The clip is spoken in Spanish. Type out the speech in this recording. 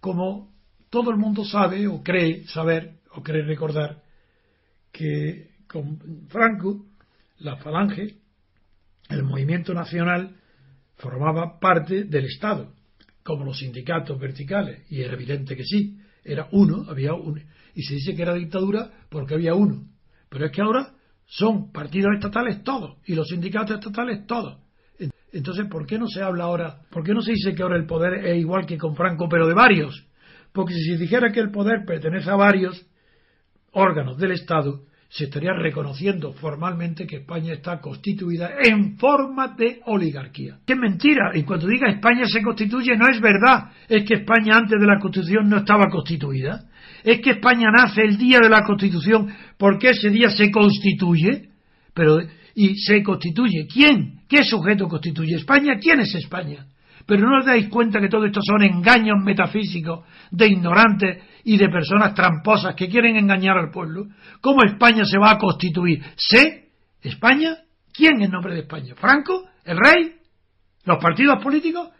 Como todo el mundo sabe o cree saber o cree recordar que con Franco la falange, el movimiento nacional, formaba parte del Estado, como los sindicatos verticales, y era evidente que sí, era uno, había uno, y se dice que era dictadura porque había uno, pero es que ahora son partidos estatales todos, y los sindicatos estatales todos. Entonces, ¿por qué no se habla ahora? ¿Por qué no se dice que ahora el poder es igual que con Franco, pero de varios? Porque si se dijera que el poder pertenece a varios órganos del Estado, se estaría reconociendo formalmente que España está constituida en forma de oligarquía. ¡Qué mentira! Y cuando diga España se constituye, no es verdad. Es que España antes de la Constitución no estaba constituida. Es que España nace el día de la Constitución porque ese día se constituye. Pero y se constituye. ¿Quién? ¿Qué sujeto constituye España? ¿Quién es España? Pero no os dais cuenta que todo esto son engaños metafísicos de ignorantes y de personas tramposas que quieren engañar al pueblo. ¿Cómo España se va a constituir? ¿Sé? ¿España? ¿Quién en nombre de España? ¿Franco? ¿El rey? ¿Los partidos políticos?